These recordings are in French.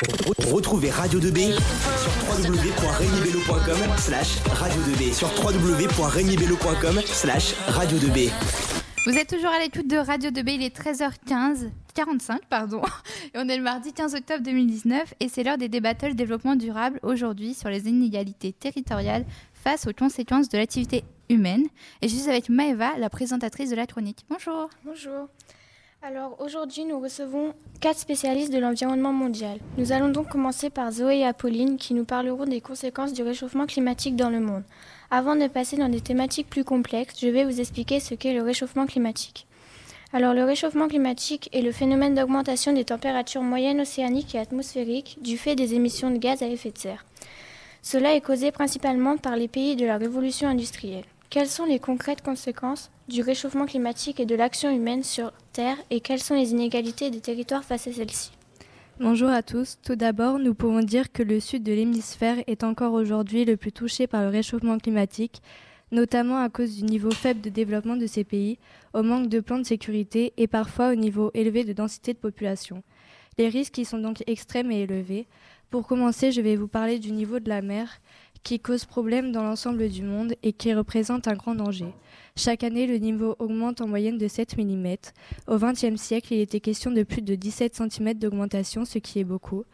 Retrouvez Radio 2B sur www.regnibello.com slash radio 2B sur www.regnibello.com slash radio 2B. Vous êtes toujours à l'écoute de Radio 2B, il est 13h15, 45 pardon, et on est le mardi 15 octobre 2019 et c'est l'heure des débats développement durable aujourd'hui sur les inégalités territoriales face aux conséquences de l'activité humaine. Et je suis avec Maëva, la présentatrice de la chronique. Bonjour. Bonjour. Alors aujourd'hui, nous recevons quatre spécialistes de l'environnement mondial. Nous allons donc commencer par Zoé et Apolline qui nous parleront des conséquences du réchauffement climatique dans le monde. Avant de passer dans des thématiques plus complexes, je vais vous expliquer ce qu'est le réchauffement climatique. Alors le réchauffement climatique est le phénomène d'augmentation des températures moyennes océaniques et atmosphériques du fait des émissions de gaz à effet de serre. Cela est causé principalement par les pays de la révolution industrielle. Quelles sont les concrètes conséquences du réchauffement climatique et de l'action humaine sur Terre et quelles sont les inégalités des territoires face à celles-ci? Bonjour à tous. Tout d'abord, nous pouvons dire que le sud de l'hémisphère est encore aujourd'hui le plus touché par le réchauffement climatique, notamment à cause du niveau faible de développement de ces pays, au manque de plans de sécurité et parfois au niveau élevé de densité de population. Les risques y sont donc extrêmes et élevés. Pour commencer, je vais vous parler du niveau de la mer qui cause problème dans l'ensemble du monde et qui représente un grand danger. Chaque année, le niveau augmente en moyenne de 7 mm. Au XXe siècle, il était question de plus de 17 cm d'augmentation, ce qui est beaucoup.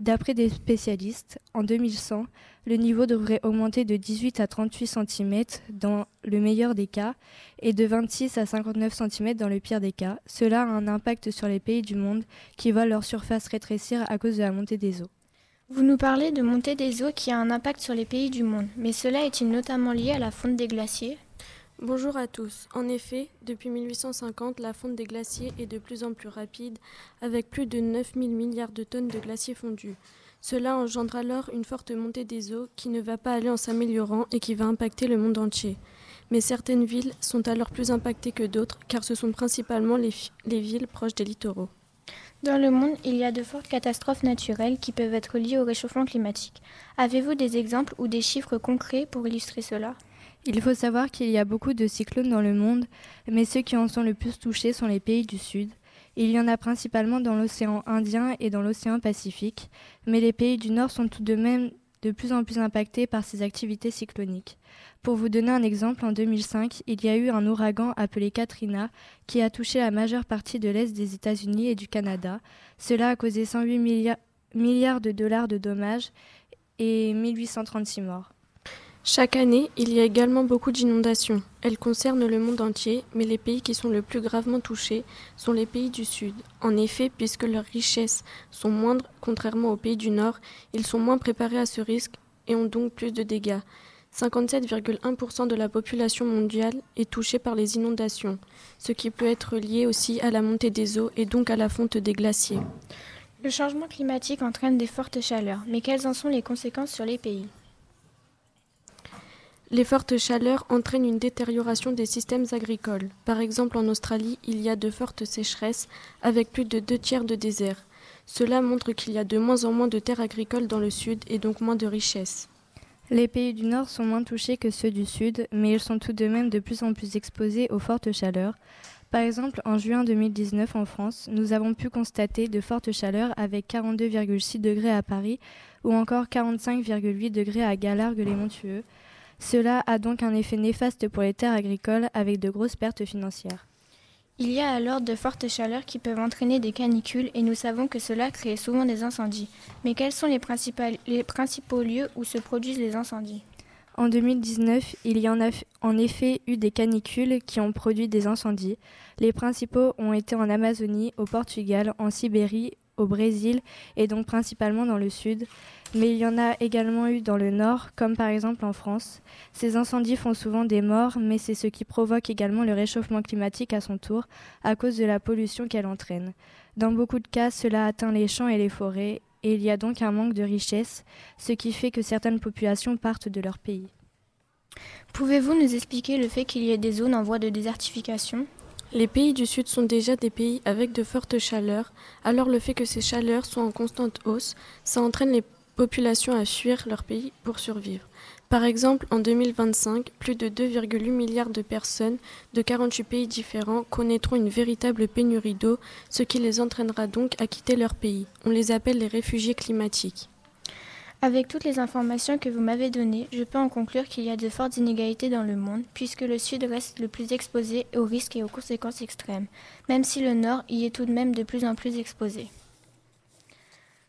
D'après des spécialistes, en 2100, le niveau devrait augmenter de 18 à 38 cm dans le meilleur des cas et de 26 à 59 cm dans le pire des cas. Cela a un impact sur les pays du monde qui voient leur surface rétrécir à cause de la montée des eaux. Vous nous parlez de montée des eaux qui a un impact sur les pays du monde, mais cela est-il notamment lié à la fonte des glaciers? Bonjour à tous. En effet, depuis 1850, la fonte des glaciers est de plus en plus rapide, avec plus de 9000 milliards de tonnes de glaciers fondus. Cela engendre alors une forte montée des eaux qui ne va pas aller en s'améliorant et qui va impacter le monde entier. Mais certaines villes sont alors plus impactées que d'autres, car ce sont principalement les, les villes proches des littoraux. Dans le monde, il y a de fortes catastrophes naturelles qui peuvent être liées au réchauffement climatique. Avez-vous des exemples ou des chiffres concrets pour illustrer cela? Il faut savoir qu'il y a beaucoup de cyclones dans le monde, mais ceux qui en sont le plus touchés sont les pays du Sud. Il y en a principalement dans l'océan Indien et dans l'océan Pacifique, mais les pays du Nord sont tout de même de plus en plus impactés par ces activités cycloniques. Pour vous donner un exemple, en 2005, il y a eu un ouragan appelé Katrina qui a touché la majeure partie de l'Est des États-Unis et du Canada. Cela a causé 108 milliards de dollars de dommages et 1836 morts. Chaque année, il y a également beaucoup d'inondations. Elles concernent le monde entier, mais les pays qui sont le plus gravement touchés sont les pays du Sud. En effet, puisque leurs richesses sont moindres contrairement aux pays du Nord, ils sont moins préparés à ce risque et ont donc plus de dégâts. 57,1% de la population mondiale est touchée par les inondations, ce qui peut être lié aussi à la montée des eaux et donc à la fonte des glaciers. Le changement climatique entraîne des fortes chaleurs, mais quelles en sont les conséquences sur les pays? Les fortes chaleurs entraînent une détérioration des systèmes agricoles. Par exemple, en Australie, il y a de fortes sécheresses avec plus de deux tiers de désert. Cela montre qu'il y a de moins en moins de terres agricoles dans le sud et donc moins de richesses. Les pays du Nord sont moins touchés que ceux du Sud, mais ils sont tout de même de plus en plus exposés aux fortes chaleurs. Par exemple, en juin 2019 en France, nous avons pu constater de fortes chaleurs avec 42,6 degrés à Paris ou encore 45,8 degrés à Galargues-les-Montueux. Cela a donc un effet néfaste pour les terres agricoles avec de grosses pertes financières. Il y a alors de fortes chaleurs qui peuvent entraîner des canicules et nous savons que cela crée souvent des incendies. Mais quels sont les, les principaux lieux où se produisent les incendies? En 2019, il y en a en effet eu des canicules qui ont produit des incendies. Les principaux ont été en Amazonie, au Portugal, en Sibérie, au Brésil et donc principalement dans le sud, mais il y en a également eu dans le nord, comme par exemple en France. Ces incendies font souvent des morts, mais c'est ce qui provoque également le réchauffement climatique à son tour, à cause de la pollution qu'elle entraîne. Dans beaucoup de cas, cela atteint les champs et les forêts, et il y a donc un manque de richesse, ce qui fait que certaines populations partent de leur pays. Pouvez-vous nous expliquer le fait qu'il y ait des zones en voie de désertification? Les pays du Sud sont déjà des pays avec de fortes chaleurs, alors le fait que ces chaleurs soient en constante hausse, ça entraîne populations à fuir leur pays pour survivre. Par exemple, en 2025, plus de 2,8 milliards de personnes de 48 pays différents connaîtront une véritable pénurie d'eau, ce qui les entraînera donc à quitter leur pays. On les appelle les réfugiés climatiques. Avec toutes les informations que vous m'avez données, je peux en conclure qu'il y a de fortes inégalités dans le monde, puisque le Sud reste le plus exposé aux risques et aux conséquences extrêmes, même si le Nord y est tout de même de plus en plus exposé.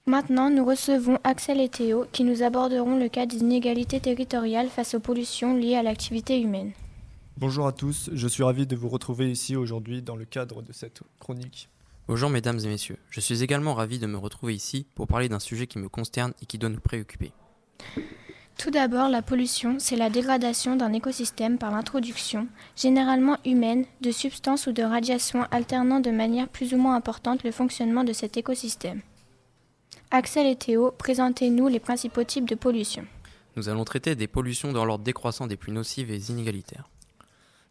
Maintenant, nous recevons Axel et Théo qui nous aborderont le cas des inégalités territoriales face aux pollutions liées à l'activité humaine. Bonjour à tous, je suis ravi de vous retrouver ici aujourd'hui dans le cadre de cette chronique. Bonjour mesdames et messieurs, je suis également ravi de me retrouver ici pour parler d'un sujet qui me concerne et qui doit nous préoccuper. Tout d'abord, la pollution, c'est la dégradation d'un écosystème par l'introduction, généralement humaine, de substances ou de radiations alternant de manière plus ou moins importante le fonctionnement de cet écosystème. Axel et Théo, présentez-nous les principaux types de pollution. Nous allons traiter des pollutions dans l'ordre décroissant des plus nocives et inégalitaires.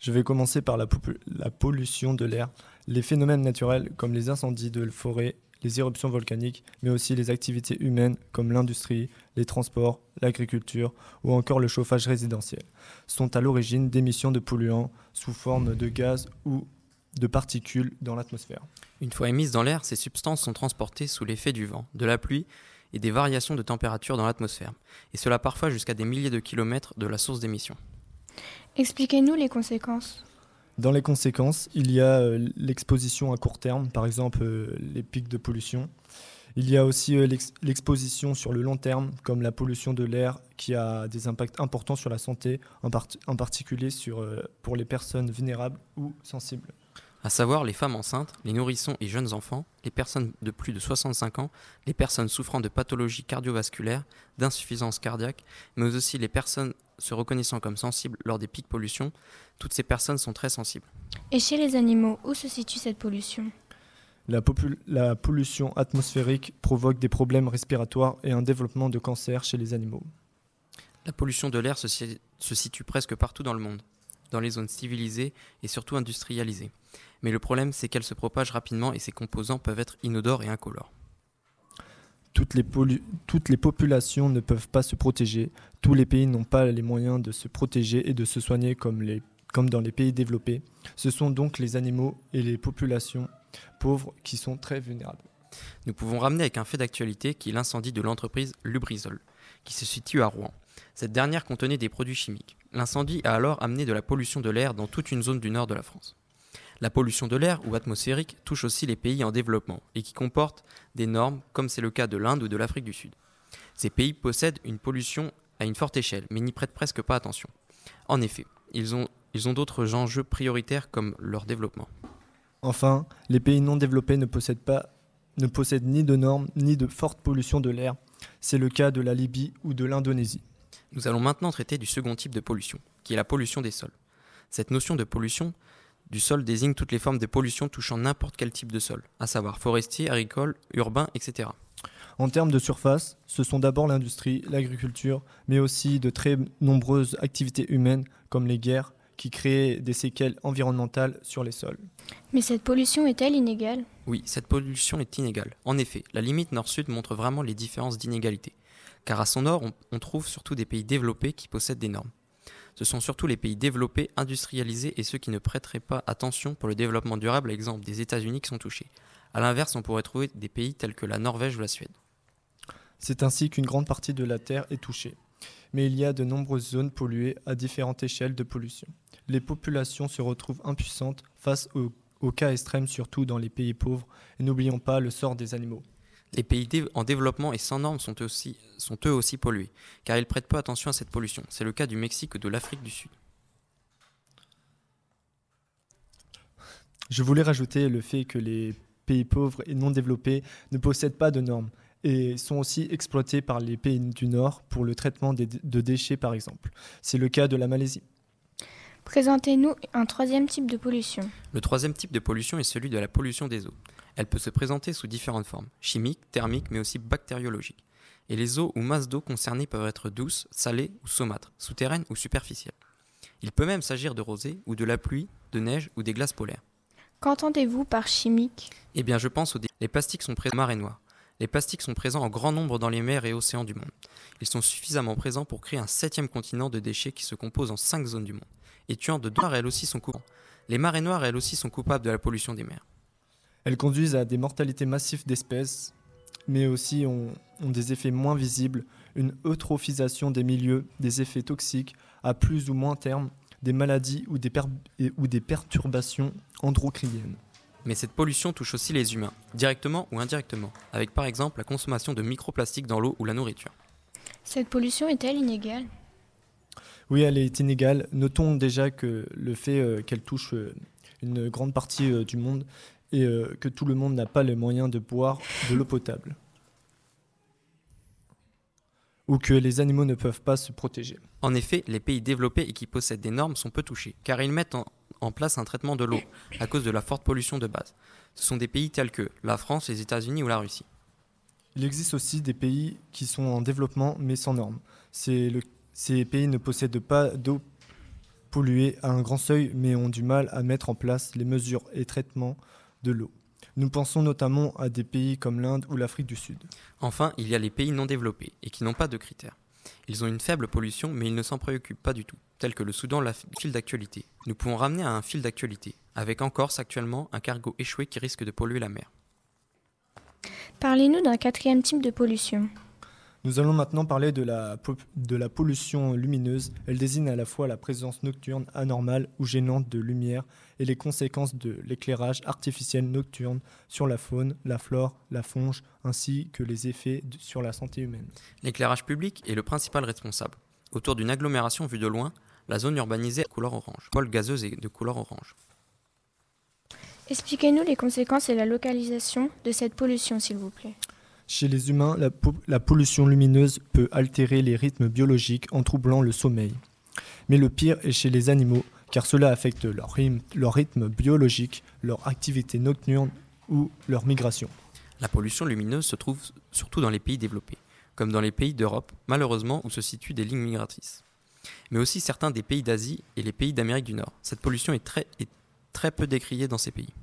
Je vais commencer par la, la pollution de l'air, les phénomènes naturels comme les incendies de forêt, les éruptions volcaniques, mais aussi les activités humaines comme l'industrie, les transports, l'agriculture ou encore le chauffage résidentiel, sont à l'origine d'émissions de polluants sous forme de gaz ou de particules dans l'atmosphère. Une fois émises dans l'air, ces substances sont transportées sous l'effet du vent, de la pluie et des variations de température dans l'atmosphère, et cela parfois jusqu'à des milliers de kilomètres de la source d'émission. Expliquez-nous les conséquences. Dans les conséquences, il y a euh, l'exposition à court terme, par exemple euh, les pics de pollution. Il y a aussi euh, l'exposition sur le long terme, comme la pollution de l'air, qui a des impacts importants sur la santé, en, particulier pour les personnes vulnérables ou sensibles à savoir les femmes enceintes, les nourrissons et jeunes enfants, les personnes de plus de 65 ans, les personnes souffrant de pathologies cardiovasculaires, d'insuffisance cardiaque, mais aussi les personnes se reconnaissant comme sensibles lors des pics pollution. Toutes ces personnes sont très sensibles. Et chez les animaux, où se situe cette pollution? La, la pollution atmosphérique provoque des problèmes respiratoires et un développement de cancer chez les animaux. La pollution de l'air se, se situe presque partout dans le monde, dans les zones civilisées et surtout industrialisées mais le problème c'est qu'elle se propage rapidement et ses composants peuvent être inodores et incolores. Toutes les, toutes les populations ne peuvent pas se protéger, tous les pays n'ont pas les moyens de se protéger et de se soigner comme, les, comme dans les pays développés. Ce sont donc les animaux et les populations pauvres qui sont très vulnérables. Nous pouvons ramener avec un fait d'actualité qui est l'incendie de l'entreprise Lubrizol, qui se situe à Rouen. Cette dernière contenait des produits chimiques. L'incendie a alors amené de la pollution de l'air dans toute une zone du nord de la France. La pollution de l'air ou atmosphérique touche aussi les pays en développement et qui comportent des normes comme c'est le cas de l'Inde ou de l'Afrique du Sud. Ces pays possèdent une pollution à une forte échelle mais n'y prêtent presque pas attention. En effet, ils ont, ils ont d'autres enjeux prioritaires comme leur développement. Enfin, les pays non développés ne possèdent, pas, ne possèdent ni de normes ni de forte pollution de l'air. C'est le cas de la Libye ou de l'Indonésie. Nous allons maintenant traiter du second type de pollution, qui est la pollution des sols. Cette notion de pollution du sol désigne toutes les formes de pollution touchant n'importe quel type de sol, à savoir forestier, agricole, urbain, etc. En termes de surface, ce sont d'abord l'industrie, l'agriculture, mais aussi de très nombreuses activités humaines comme les guerres qui créent des séquelles environnementales sur les sols. Mais cette pollution est-elle inégale? Oui, cette pollution est inégale. En effet, la limite nord-sud montre vraiment les différences d'inégalité. Car à son nord, on, on trouve surtout des pays développés qui possèdent des normes ce sont surtout les pays développés, industrialisés et ceux qui ne prêteraient pas attention pour le développement durable, exemple des États-Unis, qui sont touchés. A l'inverse, on pourrait trouver des pays tels que la Norvège ou la Suède. C'est ainsi qu'une grande partie de la Terre est touchée. Mais il y a de nombreuses zones polluées à différentes échelles de pollution. Les populations se retrouvent impuissantes face aux, aux cas extrêmes, surtout dans les pays pauvres, et n'oublions pas le sort des animaux. Les pays en développement et sans normes sont, aussi, sont eux aussi pollués, car ils prêtent pas attention à cette pollution. C'est le cas du Mexique et de l'Afrique du Sud. Je voulais rajouter le fait que les pays pauvres et non développés ne possèdent pas de normes et sont aussi exploités par les pays du Nord pour le traitement de déchets par exemple. C'est le cas de la Malaisie. Présentez-nous un troisième type de pollution. Le troisième type de pollution est celui de la pollution des eaux. Elle peut se présenter sous différentes formes, chimiques, thermiques, mais aussi bactériologiques. Et les eaux ou masses d'eau concernées peuvent être douces, salées ou saumâtres, souterraines ou superficielles. Il peut même s'agir de rosée ou de la pluie, de neige ou des glaces polaires. Qu'entendez-vous par chimique? Eh bien, je pense aux les plastiques sont présents marée noire. Les plastiques sont présents en grand nombre dans les mers et océans du monde. Ils sont suffisamment présents pour créer un septième continent de déchets qui se compose en cinq zones du monde, et tuant de noires, elles aussi sont coupables. Les marées noires, elles aussi, sont coupables de la pollution des mers. Elles conduisent à des mortalités massives d'espèces, mais aussi ont, ont des effets moins visibles, une eutrophisation des milieux, des effets toxiques à plus ou moins terme, des maladies ou des, per- et- ou des perturbations endocriniennes. Mais cette pollution touche aussi les humains, directement ou indirectement, avec par exemple la consommation de microplastiques dans l'eau ou la nourriture. Cette pollution est-elle inégale? Oui, elle est inégale. Notons déjà que le fait euh, qu'elle touche euh, une grande partie euh, du monde et euh, que tout le monde n'a pas les moyens de boire de l'eau potable. Ou que les animaux ne peuvent pas se protéger. En effet, les pays développés et qui possèdent des normes sont peu touchés, car ils mettent en, en place un traitement de l'eau à cause de la forte pollution de base. Ce sont des pays tels que la France, les États-Unis ou la Russie. Il existe aussi des pays qui sont en développement mais sans normes. Le- ces pays ne possèdent pas d'eau polluée à un grand seuil mais ont du mal à mettre en place les mesures et traitements de l'eau. Nous pensons notamment à des pays comme l'Inde ou l'Afrique du Sud. Enfin, il y a les pays non développés et qui n'ont pas de critères. Ils ont une faible pollution, mais ils ne s'en préoccupent pas du tout, tel que le Soudan la fil d'actualité. Nous pouvons ramener à un fil d'actualité, avec en Corse actuellement un cargo échoué qui risque de polluer la mer. Parlez-nous d'un quatrième type de pollution. Nous allons maintenant parler de la, po- de la pollution lumineuse. Elle désigne à la fois la présence nocturne anormale ou gênante de lumière et les conséquences de l'éclairage artificiel nocturne sur la faune, la flore, la fonge, ainsi que les effets de- sur la santé humaine. L'éclairage public est le principal responsable. Autour d'une agglomération vue de loin, la zone urbanisée est de couleur orange, poils gazeuse est de couleur orange. Expliquez-nous les conséquences et la localisation de cette pollution, s'il vous plaît. Chez les humains, la, po- la pollution lumineuse peut altérer les rythmes biologiques en troublant le sommeil. Mais le pire est chez les animaux, car cela affecte leur rythme, leur rythme biologique, leur activité nocturne ou leur migration. La pollution lumineuse se trouve surtout dans les pays développés, comme dans les pays d'Europe, malheureusement où se situent des lignes migratrices. Mais aussi certains des pays d'Asie et les pays d'Amérique du Nord. Cette pollution est très, est très peu décriée dans ces pays.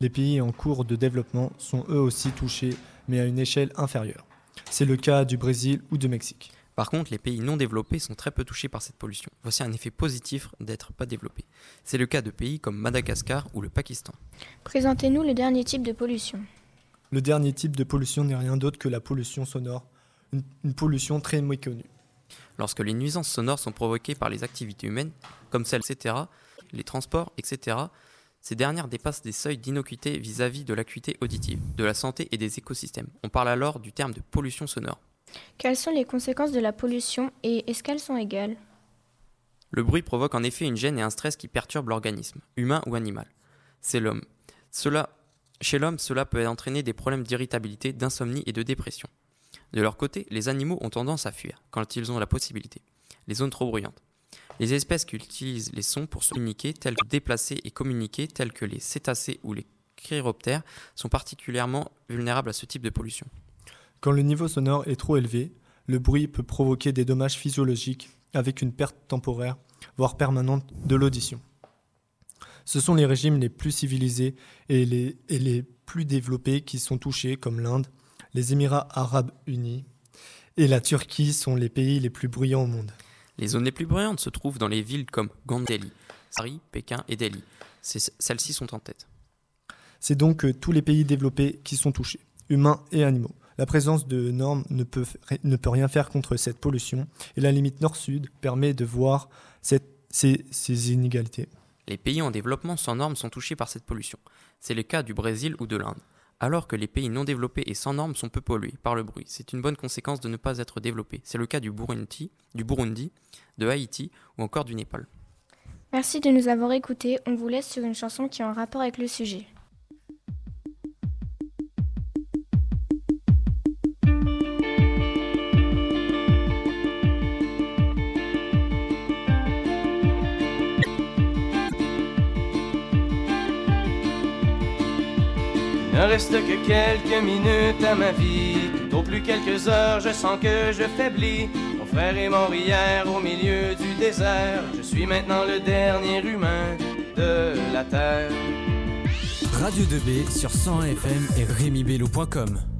Les pays en cours de développement sont eux aussi touchés, mais à une échelle inférieure. C'est le cas du Brésil ou du Mexique. Par contre, les pays non développés sont très peu touchés par cette pollution. Voici un effet positif d'être pas développés. C'est le cas de pays comme Madagascar ou le Pakistan. Présentez-nous le dernier type de pollution. Le dernier type de pollution n'est rien d'autre que la pollution sonore, une, une pollution très méconnue. Lorsque les nuisances sonores sont provoquées par les activités humaines, comme celles, etc., les transports, etc., ces dernières dépassent des seuils d'innocuité vis-à-vis de l'acuité auditive, de la santé et des écosystèmes. On parle alors du terme de pollution sonore. Quelles sont les conséquences de la pollution et est-ce qu'elles sont égales? Le bruit provoque en effet une gêne et un stress qui perturbent l'organisme, humain ou animal. C'est l'homme. Chez l'homme, cela peut entraîner des problèmes d'irritabilité, d'insomnie et de dépression. De leur côté, les animaux ont tendance à fuir, quand ils ont la possibilité, les zones trop bruyantes. Les espèces qui utilisent les sons pour se communiquer, telles que déplacer et communiquer, telles que les cétacés ou les chiroptères, sont particulièrement vulnérables à ce type de pollution. Quand le niveau sonore est trop élevé, le bruit peut provoquer des dommages physiologiques avec une perte temporaire, voire permanente, de l'audition. Ce sont les régimes les plus civilisés et les, et les plus développés qui sont touchés, comme l'Inde, les Émirats arabes unis et la Turquie sont les pays les plus bruyants au monde. Les zones les plus bruyantes se trouvent dans les villes comme Gandeli, Paris, Pékin et Delhi. Celles-ci sont en tête. C'est donc euh, tous les pays développés qui sont touchés, humains et animaux. La présence de normes ne peut, ne peut rien faire contre cette pollution et la limite nord-sud permet de voir cette- ces, ces inégalités. Les pays en développement sans normes sont touchés par cette pollution. C'est le cas du Brésil ou de l'Inde. Alors que les pays non développés et sans normes sont peu pollués par le bruit. C'est une bonne conséquence de ne pas être développés. C'est le cas du Burundi, du Burundi, de Haïti ou encore du Népal. Merci de nous avoir écoutés. On vous laisse sur une chanson qui est en rapport avec le sujet. Reste que quelques minutes à ma vie, tout au plus quelques heures, je sens que je faiblis. Mon frère est mort hier au milieu du désert, je suis maintenant le dernier humain de la terre. Radio 2B sur 101 FM et RémiBello.com.